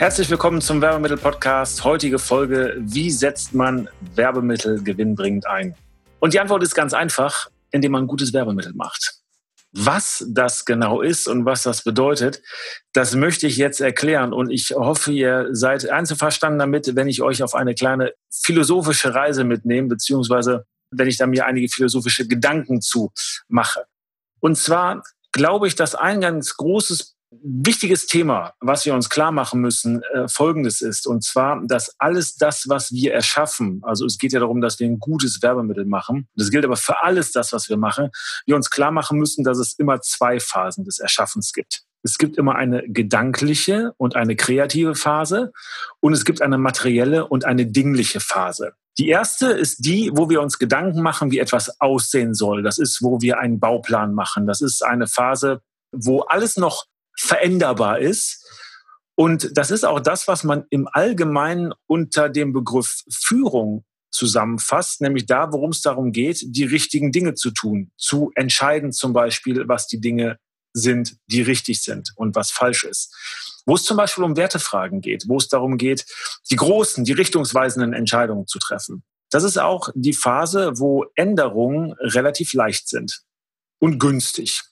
Herzlich willkommen zum Werbemittel-Podcast. Heutige Folge: Wie setzt man Werbemittel gewinnbringend ein? Und die Antwort ist ganz einfach, indem man gutes Werbemittel macht. Was das genau ist und was das bedeutet, das möchte ich jetzt erklären. Und ich hoffe, ihr seid einzuverstanden damit, wenn ich euch auf eine kleine philosophische Reise mitnehme, beziehungsweise wenn ich da mir einige philosophische Gedanken zu mache. Und zwar glaube ich, dass ein ganz großes wichtiges Thema, was wir uns klar machen müssen, äh, folgendes ist. Und zwar, dass alles das, was wir erschaffen, also es geht ja darum, dass wir ein gutes Werbemittel machen. Das gilt aber für alles das, was wir machen. Wir uns klar machen müssen, dass es immer zwei Phasen des Erschaffens gibt. Es gibt immer eine gedankliche und eine kreative Phase und es gibt eine materielle und eine dingliche Phase. Die erste ist die, wo wir uns Gedanken machen, wie etwas aussehen soll. Das ist, wo wir einen Bauplan machen. Das ist eine Phase, wo alles noch veränderbar ist. Und das ist auch das, was man im Allgemeinen unter dem Begriff Führung zusammenfasst, nämlich da, worum es darum geht, die richtigen Dinge zu tun, zu entscheiden zum Beispiel, was die Dinge sind, die richtig sind und was falsch ist. Wo es zum Beispiel um Wertefragen geht, wo es darum geht, die großen, die richtungsweisenden Entscheidungen zu treffen. Das ist auch die Phase, wo Änderungen relativ leicht sind und günstig.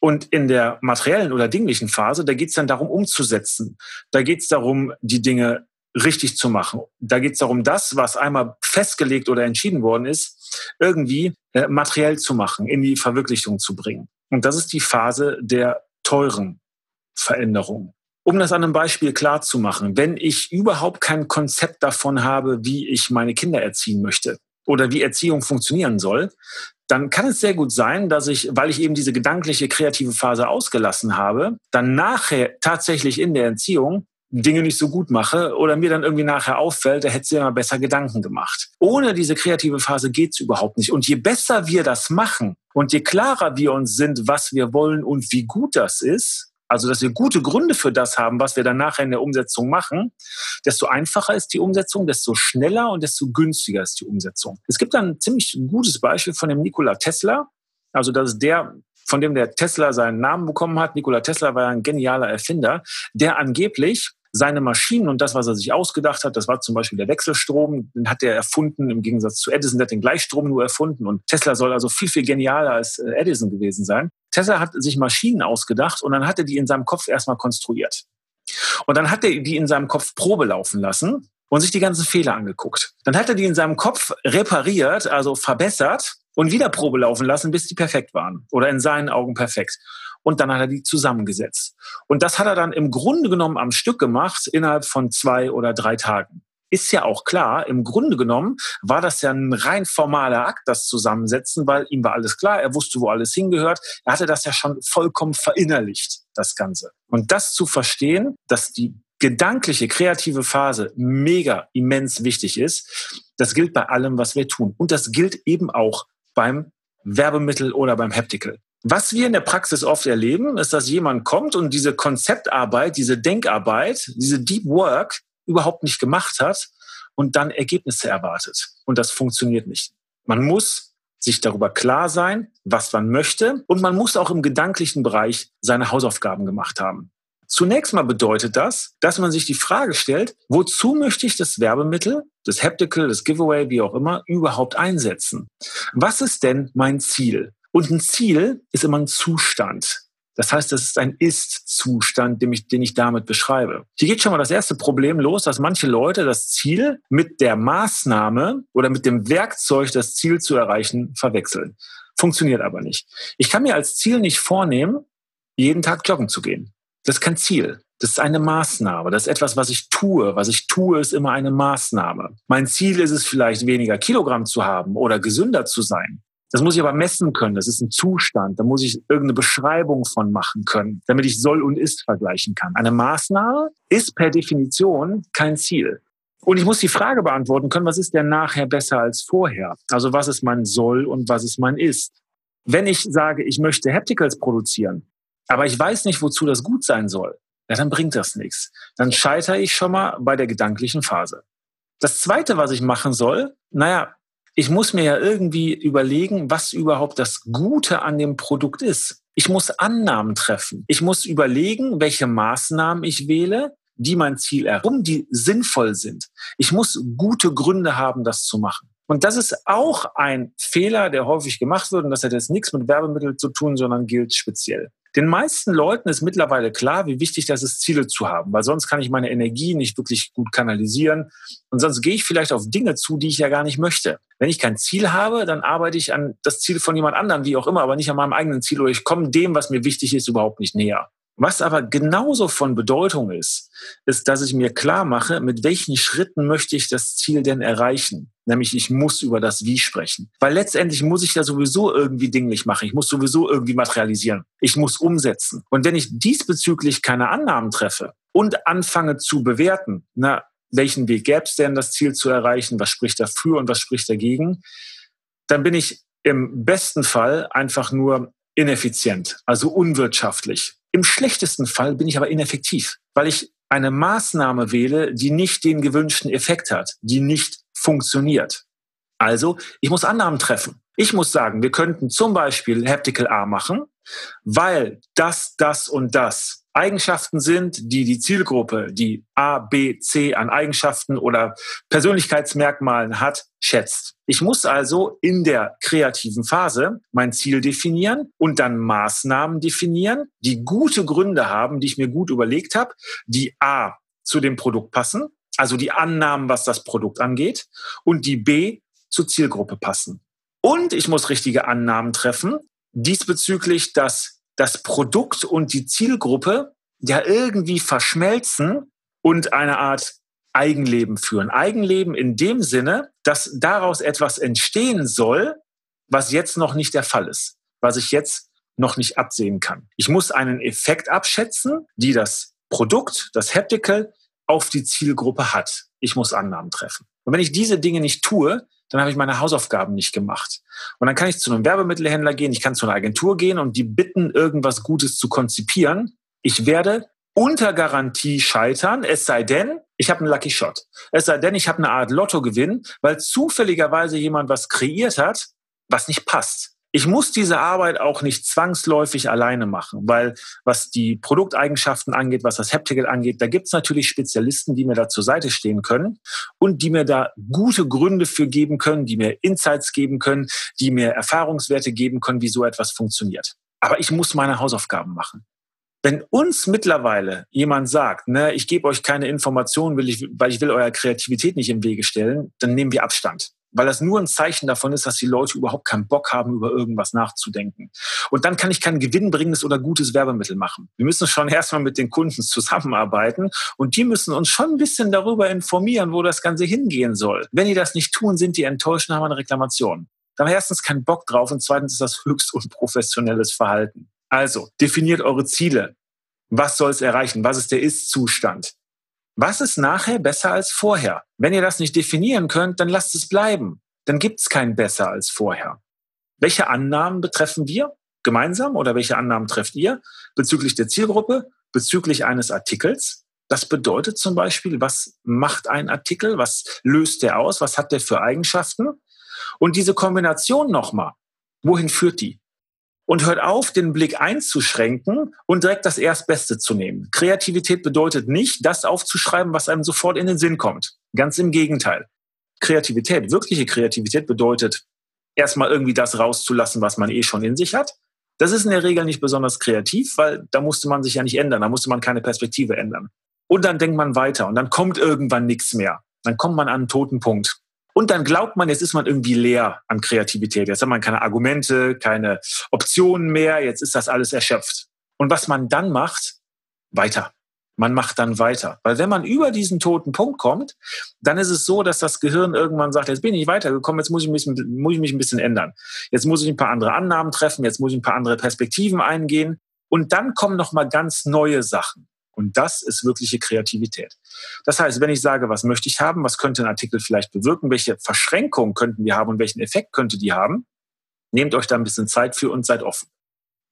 Und in der materiellen oder dinglichen Phase, da geht es dann darum, umzusetzen. Da geht es darum, die Dinge richtig zu machen. Da geht es darum, das, was einmal festgelegt oder entschieden worden ist, irgendwie äh, materiell zu machen, in die Verwirklichung zu bringen. Und das ist die Phase der teuren Veränderung. Um das an einem Beispiel klar zu machen, wenn ich überhaupt kein Konzept davon habe, wie ich meine Kinder erziehen möchte oder wie Erziehung funktionieren soll, dann kann es sehr gut sein, dass ich, weil ich eben diese gedankliche, kreative Phase ausgelassen habe, dann nachher tatsächlich in der Erziehung Dinge nicht so gut mache oder mir dann irgendwie nachher auffällt, da hätte sie immer besser Gedanken gemacht. Ohne diese kreative Phase geht's überhaupt nicht. Und je besser wir das machen und je klarer wir uns sind, was wir wollen und wie gut das ist, also dass wir gute Gründe für das haben, was wir dann nachher in der Umsetzung machen, desto einfacher ist die Umsetzung, desto schneller und desto günstiger ist die Umsetzung. Es gibt ein ziemlich gutes Beispiel von dem Nikola Tesla. Also das ist der, von dem der Tesla seinen Namen bekommen hat. Nikola Tesla war ein genialer Erfinder, der angeblich seine Maschinen und das, was er sich ausgedacht hat, das war zum Beispiel der Wechselstrom, den hat er erfunden, im Gegensatz zu Edison, der hat den Gleichstrom nur erfunden. Und Tesla soll also viel, viel genialer als äh, Edison gewesen sein. Tesla hat sich Maschinen ausgedacht und dann hat er die in seinem Kopf erstmal konstruiert. Und dann hat er die in seinem Kopf Probe laufen lassen und sich die ganzen Fehler angeguckt. Dann hat er die in seinem Kopf repariert, also verbessert und wieder Probe laufen lassen, bis die perfekt waren oder in seinen Augen perfekt und dann hat er die zusammengesetzt. Und das hat er dann im Grunde genommen am Stück gemacht innerhalb von zwei oder drei Tagen. Ist ja auch klar, im Grunde genommen war das ja ein rein formaler Akt, das Zusammensetzen, weil ihm war alles klar, er wusste, wo alles hingehört. Er hatte das ja schon vollkommen verinnerlicht, das Ganze. Und das zu verstehen, dass die gedankliche, kreative Phase mega immens wichtig ist, das gilt bei allem, was wir tun. Und das gilt eben auch beim Werbemittel oder beim Haptical. Was wir in der Praxis oft erleben, ist, dass jemand kommt und diese Konzeptarbeit, diese Denkarbeit, diese Deep Work überhaupt nicht gemacht hat und dann Ergebnisse erwartet. Und das funktioniert nicht. Man muss sich darüber klar sein, was man möchte und man muss auch im gedanklichen Bereich seine Hausaufgaben gemacht haben. Zunächst mal bedeutet das, dass man sich die Frage stellt, wozu möchte ich das Werbemittel, das Haptical, das Giveaway, wie auch immer, überhaupt einsetzen? Was ist denn mein Ziel? Und ein Ziel ist immer ein Zustand. Das heißt, das ist ein Ist-Zustand, den ich, den ich damit beschreibe. Hier geht schon mal das erste Problem los, dass manche Leute das Ziel mit der Maßnahme oder mit dem Werkzeug, das Ziel zu erreichen, verwechseln. Funktioniert aber nicht. Ich kann mir als Ziel nicht vornehmen, jeden Tag joggen zu gehen. Das ist kein Ziel. Das ist eine Maßnahme. Das ist etwas, was ich tue. Was ich tue, ist immer eine Maßnahme. Mein Ziel ist es vielleicht, weniger Kilogramm zu haben oder gesünder zu sein. Das muss ich aber messen können. Das ist ein Zustand. Da muss ich irgendeine Beschreibung von machen können, damit ich soll und ist vergleichen kann. Eine Maßnahme ist per Definition kein Ziel. Und ich muss die Frage beantworten können, was ist denn nachher besser als vorher? Also was ist mein soll und was ist mein ist? Wenn ich sage, ich möchte Hapticals produzieren, aber ich weiß nicht, wozu das gut sein soll, ja, dann bringt das nichts. Dann scheitere ich schon mal bei der gedanklichen Phase. Das zweite, was ich machen soll, naja, ich muss mir ja irgendwie überlegen, was überhaupt das Gute an dem Produkt ist. Ich muss Annahmen treffen. Ich muss überlegen, welche Maßnahmen ich wähle, die mein Ziel herum, die sinnvoll sind. Ich muss gute Gründe haben, das zu machen. Und das ist auch ein Fehler, der häufig gemacht wird. Und das hat jetzt nichts mit Werbemitteln zu tun, sondern gilt speziell. Den meisten Leuten ist mittlerweile klar, wie wichtig das ist, Ziele zu haben, weil sonst kann ich meine Energie nicht wirklich gut kanalisieren und sonst gehe ich vielleicht auf Dinge zu, die ich ja gar nicht möchte. Wenn ich kein Ziel habe, dann arbeite ich an das Ziel von jemand anderem, wie auch immer, aber nicht an meinem eigenen Ziel oder ich komme dem, was mir wichtig ist, überhaupt nicht näher. Was aber genauso von Bedeutung ist, ist, dass ich mir klar mache, mit welchen Schritten möchte ich das Ziel denn erreichen. Nämlich ich muss über das Wie sprechen. Weil letztendlich muss ich ja sowieso irgendwie dinglich machen. Ich muss sowieso irgendwie materialisieren. Ich muss umsetzen. Und wenn ich diesbezüglich keine Annahmen treffe und anfange zu bewerten, na, welchen Weg gäbe es denn, das Ziel zu erreichen? Was spricht dafür und was spricht dagegen? Dann bin ich im besten Fall einfach nur ineffizient, also unwirtschaftlich. Im schlechtesten Fall bin ich aber ineffektiv, weil ich eine Maßnahme wähle, die nicht den gewünschten Effekt hat, die nicht funktioniert. Also, ich muss Annahmen treffen. Ich muss sagen, wir könnten zum Beispiel Haptical A machen, weil das, das und das Eigenschaften sind, die die Zielgruppe, die A, B, C an Eigenschaften oder Persönlichkeitsmerkmalen hat, schätzt. Ich muss also in der kreativen Phase mein Ziel definieren und dann Maßnahmen definieren, die gute Gründe haben, die ich mir gut überlegt habe, die A zu dem Produkt passen, also die Annahmen, was das Produkt angeht, und die B zur Zielgruppe passen. Und ich muss richtige Annahmen treffen diesbezüglich, dass das Produkt und die Zielgruppe ja irgendwie verschmelzen und eine Art Eigenleben führen. Eigenleben in dem Sinne, dass daraus etwas entstehen soll, was jetzt noch nicht der Fall ist, was ich jetzt noch nicht absehen kann. Ich muss einen Effekt abschätzen, die das Produkt, das Haptical, auf die Zielgruppe hat. Ich muss Annahmen treffen. Und wenn ich diese Dinge nicht tue, dann habe ich meine Hausaufgaben nicht gemacht. Und dann kann ich zu einem Werbemittelhändler gehen, ich kann zu einer Agentur gehen und die bitten, irgendwas Gutes zu konzipieren. Ich werde unter Garantie scheitern, es sei denn, ich habe einen Lucky Shot. Es sei denn, ich habe eine Art Lottogewinn, weil zufälligerweise jemand was kreiert hat, was nicht passt. Ich muss diese Arbeit auch nicht zwangsläufig alleine machen, weil was die Produkteigenschaften angeht, was das Haptical angeht, da gibt es natürlich Spezialisten, die mir da zur Seite stehen können und die mir da gute Gründe für geben können, die mir Insights geben können, die mir Erfahrungswerte geben können, wie so etwas funktioniert. Aber ich muss meine Hausaufgaben machen. Wenn uns mittlerweile jemand sagt, ne, ich gebe euch keine Informationen, weil ich, will eurer Kreativität nicht im Wege stellen, dann nehmen wir Abstand weil das nur ein Zeichen davon ist, dass die Leute überhaupt keinen Bock haben, über irgendwas nachzudenken. Und dann kann ich kein gewinnbringendes oder gutes Werbemittel machen. Wir müssen schon erstmal mit den Kunden zusammenarbeiten und die müssen uns schon ein bisschen darüber informieren, wo das Ganze hingehen soll. Wenn die das nicht tun, sind die enttäuscht und haben eine Reklamation. Dann haben wir erstens keinen Bock drauf und zweitens ist das höchst unprofessionelles Verhalten. Also, definiert eure Ziele. Was soll es erreichen? Was ist der Ist-Zustand? Was ist nachher besser als vorher? Wenn ihr das nicht definieren könnt, dann lasst es bleiben. Dann gibt es kein besser als vorher. Welche Annahmen betreffen wir gemeinsam oder welche Annahmen trefft ihr bezüglich der Zielgruppe, bezüglich eines Artikels? Das bedeutet zum Beispiel, was macht ein Artikel? Was löst der aus? Was hat der für Eigenschaften? Und diese Kombination nochmal, wohin führt die? Und hört auf, den Blick einzuschränken und direkt das Erstbeste zu nehmen. Kreativität bedeutet nicht, das aufzuschreiben, was einem sofort in den Sinn kommt. Ganz im Gegenteil. Kreativität, wirkliche Kreativität bedeutet, erstmal irgendwie das rauszulassen, was man eh schon in sich hat. Das ist in der Regel nicht besonders kreativ, weil da musste man sich ja nicht ändern, da musste man keine Perspektive ändern. Und dann denkt man weiter und dann kommt irgendwann nichts mehr. Dann kommt man an einen toten Punkt. Und dann glaubt man, jetzt ist man irgendwie leer an Kreativität. Jetzt hat man keine Argumente, keine Optionen mehr. Jetzt ist das alles erschöpft. Und was man dann macht, weiter. man macht dann weiter. Weil wenn man über diesen toten Punkt kommt, dann ist es so, dass das Gehirn irgendwann sagt, jetzt bin ich weitergekommen, jetzt muss ich, mich, muss ich mich ein bisschen ändern. Jetzt muss ich ein paar andere Annahmen treffen, jetzt muss ich ein paar andere Perspektiven eingehen. Und dann kommen nochmal ganz neue Sachen. Und das ist wirkliche Kreativität. Das heißt, wenn ich sage, was möchte ich haben, was könnte ein Artikel vielleicht bewirken, welche Verschränkungen könnten wir haben und welchen Effekt könnte die haben, nehmt euch da ein bisschen Zeit für und seid offen.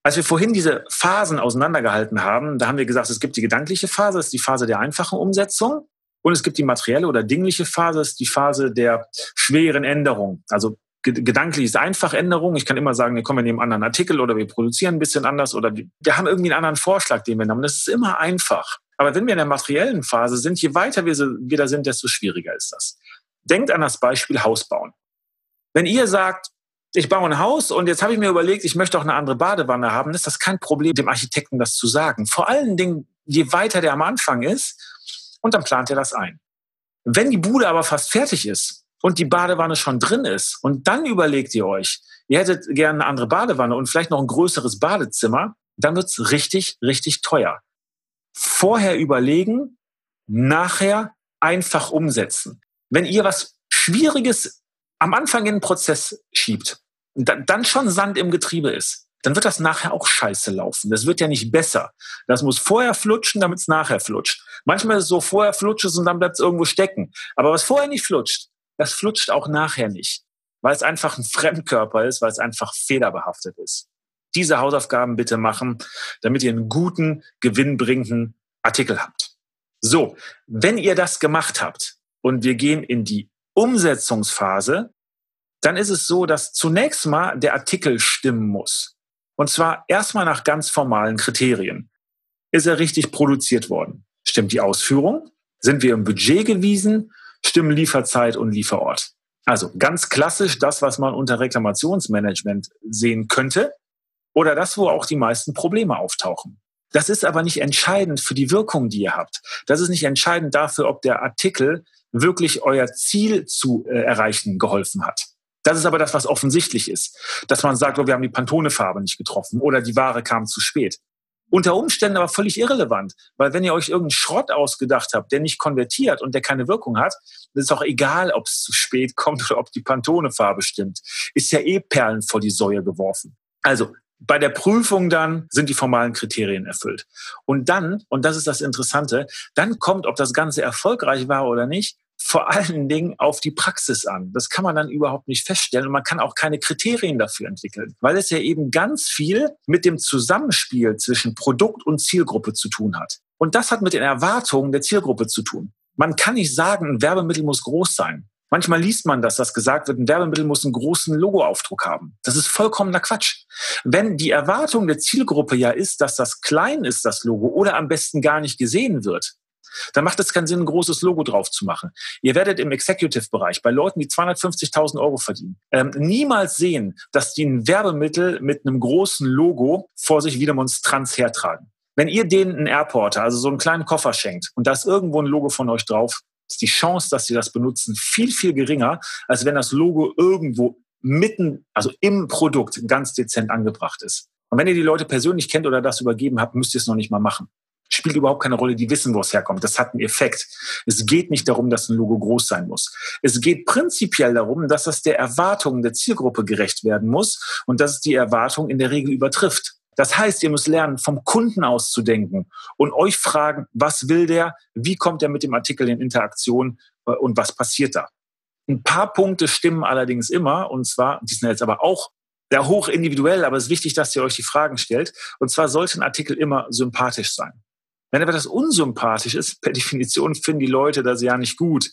Als wir vorhin diese Phasen auseinandergehalten haben, da haben wir gesagt, es gibt die gedankliche Phase, das ist die Phase der einfachen Umsetzung. Und es gibt die materielle oder dingliche Phase, das ist die Phase der schweren Änderung. Also gedanklich ist einfach Änderung. Ich kann immer sagen, wir kommen in einem anderen Artikel oder wir produzieren ein bisschen anders oder wir haben irgendwie einen anderen Vorschlag, den wir haben. Das ist immer einfach. Aber wenn wir in der materiellen Phase sind, je weiter wir, wir da sind, desto schwieriger ist das. Denkt an das Beispiel Haus bauen. Wenn ihr sagt, ich baue ein Haus und jetzt habe ich mir überlegt, ich möchte auch eine andere Badewanne haben, ist das kein Problem, dem Architekten das zu sagen. Vor allen Dingen, je weiter der am Anfang ist, und dann plant er das ein. Wenn die Bude aber fast fertig ist und die Badewanne schon drin ist und dann überlegt ihr euch, ihr hättet gerne eine andere Badewanne und vielleicht noch ein größeres Badezimmer, dann wird's richtig, richtig teuer. Vorher überlegen, nachher einfach umsetzen. Wenn ihr was Schwieriges am Anfang in den Prozess schiebt, dann schon Sand im Getriebe ist, dann wird das nachher auch scheiße laufen. Das wird ja nicht besser. Das muss vorher flutschen, damit es nachher flutscht. Manchmal ist es so, vorher flutscht es und dann bleibt es irgendwo stecken. Aber was vorher nicht flutscht, das flutscht auch nachher nicht. Weil es einfach ein Fremdkörper ist, weil es einfach federbehaftet ist. Diese Hausaufgaben bitte machen, damit ihr einen guten, gewinnbringenden Artikel habt. So, wenn ihr das gemacht habt und wir gehen in die Umsetzungsphase, dann ist es so, dass zunächst mal der Artikel stimmen muss. Und zwar erstmal nach ganz formalen Kriterien. Ist er richtig produziert worden? Stimmt die Ausführung? Sind wir im Budget gewiesen? Stimmen Lieferzeit und Lieferort? Also ganz klassisch das, was man unter Reklamationsmanagement sehen könnte oder das, wo auch die meisten Probleme auftauchen. Das ist aber nicht entscheidend für die Wirkung, die ihr habt. Das ist nicht entscheidend dafür, ob der Artikel wirklich euer Ziel zu äh, erreichen geholfen hat. Das ist aber das, was offensichtlich ist. Dass man sagt, oh, wir haben die Pantone-Farbe nicht getroffen oder die Ware kam zu spät. Unter Umständen aber völlig irrelevant, weil wenn ihr euch irgendeinen Schrott ausgedacht habt, der nicht konvertiert und der keine Wirkung hat, dann ist auch egal, ob es zu spät kommt oder ob die Pantone-Farbe stimmt. Ist ja eh Perlen vor die Säue geworfen. Also bei der Prüfung dann sind die formalen Kriterien erfüllt. Und dann, und das ist das Interessante, dann kommt, ob das Ganze erfolgreich war oder nicht, vor allen Dingen auf die Praxis an. Das kann man dann überhaupt nicht feststellen und man kann auch keine Kriterien dafür entwickeln, weil es ja eben ganz viel mit dem Zusammenspiel zwischen Produkt und Zielgruppe zu tun hat. Und das hat mit den Erwartungen der Zielgruppe zu tun. Man kann nicht sagen, ein Werbemittel muss groß sein. Manchmal liest man das, dass gesagt wird, ein Werbemittel muss einen großen Logoaufdruck haben. Das ist vollkommener Quatsch. Wenn die Erwartung der Zielgruppe ja ist, dass das klein ist, das Logo, oder am besten gar nicht gesehen wird, dann macht es keinen Sinn, ein großes Logo drauf zu machen. Ihr werdet im Executive-Bereich bei Leuten, die 250.000 Euro verdienen, ähm, niemals sehen, dass die ein Werbemittel mit einem großen Logo vor sich wie Demonstranz hertragen. Wenn ihr denen einen Airporter, also so einen kleinen Koffer schenkt und da ist irgendwo ein Logo von euch drauf, ist die Chance, dass sie das benutzen, viel, viel geringer, als wenn das Logo irgendwo mitten, also im Produkt ganz dezent angebracht ist. Und wenn ihr die Leute persönlich kennt oder das übergeben habt, müsst ihr es noch nicht mal machen spielt überhaupt keine Rolle. Die wissen, wo es herkommt. Das hat einen Effekt. Es geht nicht darum, dass ein Logo groß sein muss. Es geht prinzipiell darum, dass das der Erwartungen der Zielgruppe gerecht werden muss und dass es die Erwartung in der Regel übertrifft. Das heißt, ihr müsst lernen, vom Kunden auszudenken und euch fragen, was will der, wie kommt er mit dem Artikel in Interaktion und was passiert da. Ein paar Punkte stimmen allerdings immer, und zwar, die sind jetzt aber auch sehr hoch individuell, aber es ist wichtig, dass ihr euch die Fragen stellt. Und zwar sollte ein Artikel immer sympathisch sein. Wenn aber das unsympathisch ist, per Definition finden die Leute das ja nicht gut.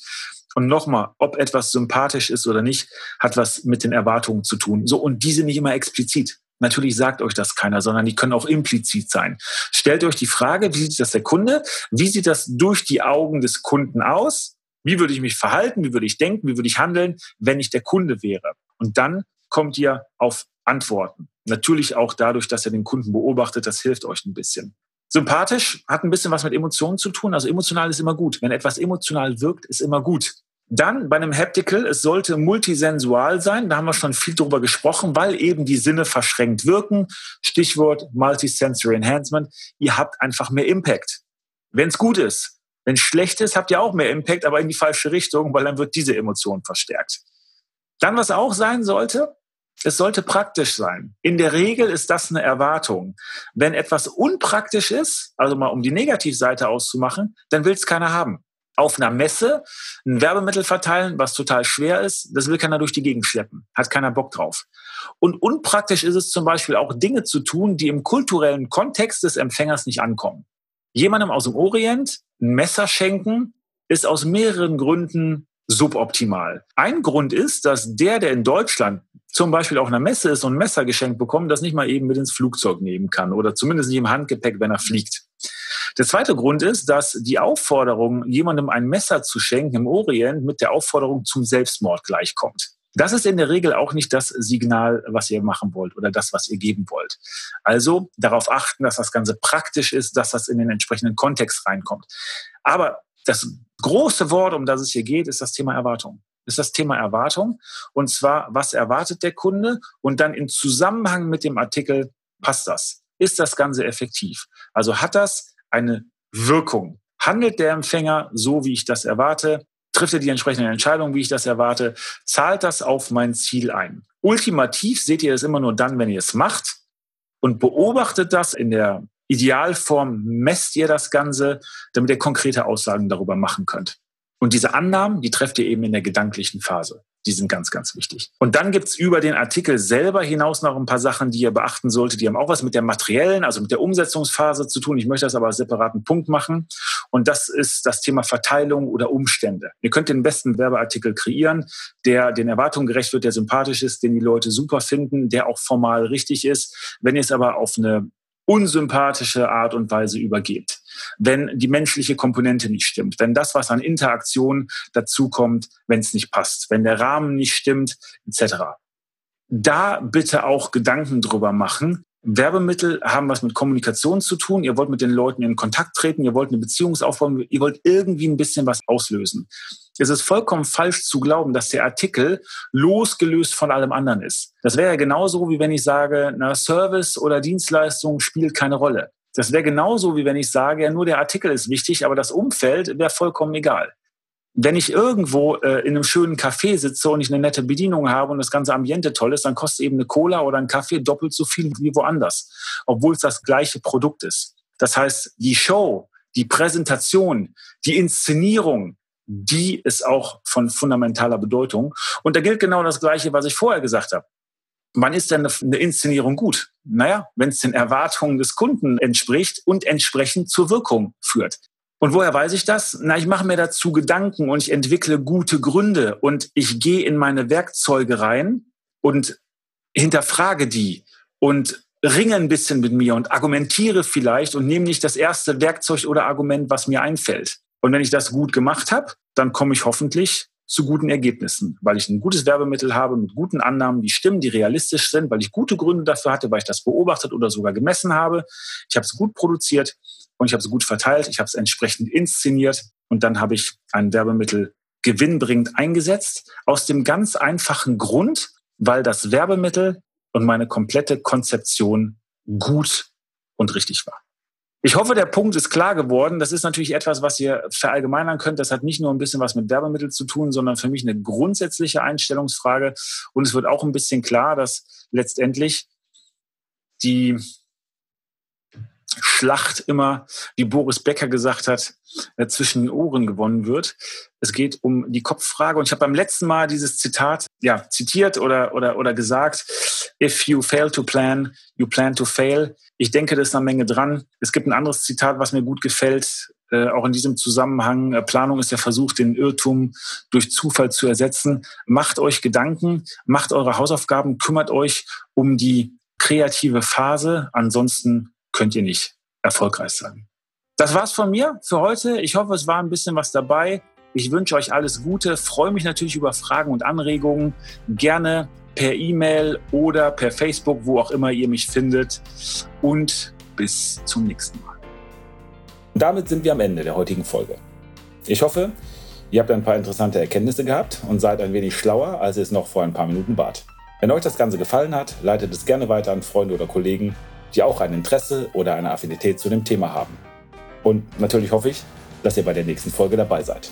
Und nochmal, ob etwas sympathisch ist oder nicht, hat was mit den Erwartungen zu tun. So, und die sind nicht immer explizit. Natürlich sagt euch das keiner, sondern die können auch implizit sein. Stellt euch die Frage, wie sieht das der Kunde? Wie sieht das durch die Augen des Kunden aus? Wie würde ich mich verhalten? Wie würde ich denken? Wie würde ich handeln, wenn ich der Kunde wäre? Und dann kommt ihr auf Antworten. Natürlich auch dadurch, dass ihr den Kunden beobachtet, das hilft euch ein bisschen. Sympathisch hat ein bisschen was mit Emotionen zu tun. Also emotional ist immer gut. Wenn etwas emotional wirkt, ist immer gut. Dann bei einem Haptical, es sollte multisensual sein. Da haben wir schon viel drüber gesprochen, weil eben die Sinne verschränkt wirken. Stichwort Multisensory Enhancement. Ihr habt einfach mehr Impact. Wenn es gut ist. Wenn es schlecht ist, habt ihr auch mehr Impact, aber in die falsche Richtung, weil dann wird diese Emotion verstärkt. Dann, was auch sein sollte, es sollte praktisch sein. In der Regel ist das eine Erwartung. Wenn etwas unpraktisch ist, also mal um die Negativseite auszumachen, dann will es keiner haben. Auf einer Messe ein Werbemittel verteilen, was total schwer ist, das will keiner durch die Gegend schleppen. Hat keiner Bock drauf. Und unpraktisch ist es zum Beispiel auch Dinge zu tun, die im kulturellen Kontext des Empfängers nicht ankommen. Jemandem aus dem Orient ein Messer schenken, ist aus mehreren Gründen suboptimal. Ein Grund ist, dass der, der in Deutschland zum Beispiel auf einer Messe ist und ein Messer geschenkt bekommt, das nicht mal eben mit ins Flugzeug nehmen kann oder zumindest nicht im Handgepäck, wenn er fliegt. Der zweite Grund ist, dass die Aufforderung, jemandem ein Messer zu schenken im Orient mit der Aufforderung zum Selbstmord gleichkommt. Das ist in der Regel auch nicht das Signal, was ihr machen wollt oder das, was ihr geben wollt. Also darauf achten, dass das Ganze praktisch ist, dass das in den entsprechenden Kontext reinkommt. Aber das große Wort, um das es hier geht, ist das Thema Erwartung. Ist das Thema Erwartung. Und zwar, was erwartet der Kunde? Und dann im Zusammenhang mit dem Artikel, passt das? Ist das Ganze effektiv? Also hat das eine Wirkung? Handelt der Empfänger so, wie ich das erwarte? Trifft er die entsprechende Entscheidung, wie ich das erwarte? Zahlt das auf mein Ziel ein? Ultimativ seht ihr es immer nur dann, wenn ihr es macht und beobachtet das in der Idealform messt ihr das Ganze, damit ihr konkrete Aussagen darüber machen könnt. Und diese Annahmen, die trefft ihr eben in der gedanklichen Phase. Die sind ganz, ganz wichtig. Und dann gibt's über den Artikel selber hinaus noch ein paar Sachen, die ihr beachten solltet. Die haben auch was mit der materiellen, also mit der Umsetzungsphase zu tun. Ich möchte das aber als separaten Punkt machen. Und das ist das Thema Verteilung oder Umstände. Ihr könnt den besten Werbeartikel kreieren, der den Erwartungen gerecht wird, der sympathisch ist, den die Leute super finden, der auch formal richtig ist. Wenn ihr es aber auf eine unsympathische Art und Weise übergeht. Wenn die menschliche Komponente nicht stimmt, wenn das, was an Interaktion dazukommt, wenn es nicht passt, wenn der Rahmen nicht stimmt, etc. Da bitte auch Gedanken drüber machen, Werbemittel haben was mit Kommunikation zu tun. Ihr wollt mit den Leuten in Kontakt treten, ihr wollt eine Beziehung aufbauen, ihr wollt irgendwie ein bisschen was auslösen. Es ist vollkommen falsch zu glauben, dass der Artikel losgelöst von allem anderen ist. Das wäre ja genauso, wie wenn ich sage, na, Service oder Dienstleistung spielt keine Rolle. Das wäre genauso, wie wenn ich sage, ja, nur der Artikel ist wichtig, aber das Umfeld wäre vollkommen egal wenn ich irgendwo äh, in einem schönen Café sitze und ich eine nette Bedienung habe und das ganze Ambiente toll ist, dann kostet eben eine Cola oder ein Kaffee doppelt so viel wie woanders, obwohl es das gleiche Produkt ist. Das heißt, die Show, die Präsentation, die Inszenierung, die ist auch von fundamentaler Bedeutung. Und da gilt genau das Gleiche, was ich vorher gesagt habe. Wann ist denn eine Inszenierung gut? Naja, wenn es den Erwartungen des Kunden entspricht und entsprechend zur Wirkung führt. Und woher weiß ich das? Na, ich mache mir dazu Gedanken und ich entwickle gute Gründe und ich gehe in meine Werkzeuge rein und hinterfrage die und ringe ein bisschen mit mir und argumentiere vielleicht und nehme nicht das erste Werkzeug oder Argument, was mir einfällt. Und wenn ich das gut gemacht habe, dann komme ich hoffentlich zu guten Ergebnissen, weil ich ein gutes Werbemittel habe mit guten Annahmen, die stimmen, die realistisch sind, weil ich gute Gründe dafür hatte, weil ich das beobachtet oder sogar gemessen habe. Ich habe es gut produziert und ich habe es gut verteilt, ich habe es entsprechend inszeniert und dann habe ich ein Werbemittel gewinnbringend eingesetzt. Aus dem ganz einfachen Grund, weil das Werbemittel und meine komplette Konzeption gut und richtig war. Ich hoffe, der Punkt ist klar geworden. Das ist natürlich etwas, was ihr verallgemeinern könnt. Das hat nicht nur ein bisschen was mit Werbemitteln zu tun, sondern für mich eine grundsätzliche Einstellungsfrage. Und es wird auch ein bisschen klar, dass letztendlich die Schlacht immer, wie Boris Becker gesagt hat, äh, zwischen den Ohren gewonnen wird. Es geht um die Kopffrage. Und ich habe beim letzten Mal dieses Zitat ja, zitiert oder, oder, oder gesagt, if you fail to plan, you plan to fail. Ich denke, da ist eine Menge dran. Es gibt ein anderes Zitat, was mir gut gefällt, äh, auch in diesem Zusammenhang. Äh, Planung ist der Versuch, den Irrtum durch Zufall zu ersetzen. Macht euch Gedanken, macht eure Hausaufgaben, kümmert euch um die kreative Phase. Ansonsten könnt ihr nicht erfolgreich sein. Das war's von mir für heute. Ich hoffe, es war ein bisschen was dabei. Ich wünsche euch alles Gute, freue mich natürlich über Fragen und Anregungen. Gerne per E-Mail oder per Facebook, wo auch immer ihr mich findet. Und bis zum nächsten Mal. Damit sind wir am Ende der heutigen Folge. Ich hoffe, ihr habt ein paar interessante Erkenntnisse gehabt und seid ein wenig schlauer, als ihr es noch vor ein paar Minuten wart. Wenn euch das Ganze gefallen hat, leitet es gerne weiter an Freunde oder Kollegen die auch ein Interesse oder eine Affinität zu dem Thema haben. Und natürlich hoffe ich, dass ihr bei der nächsten Folge dabei seid.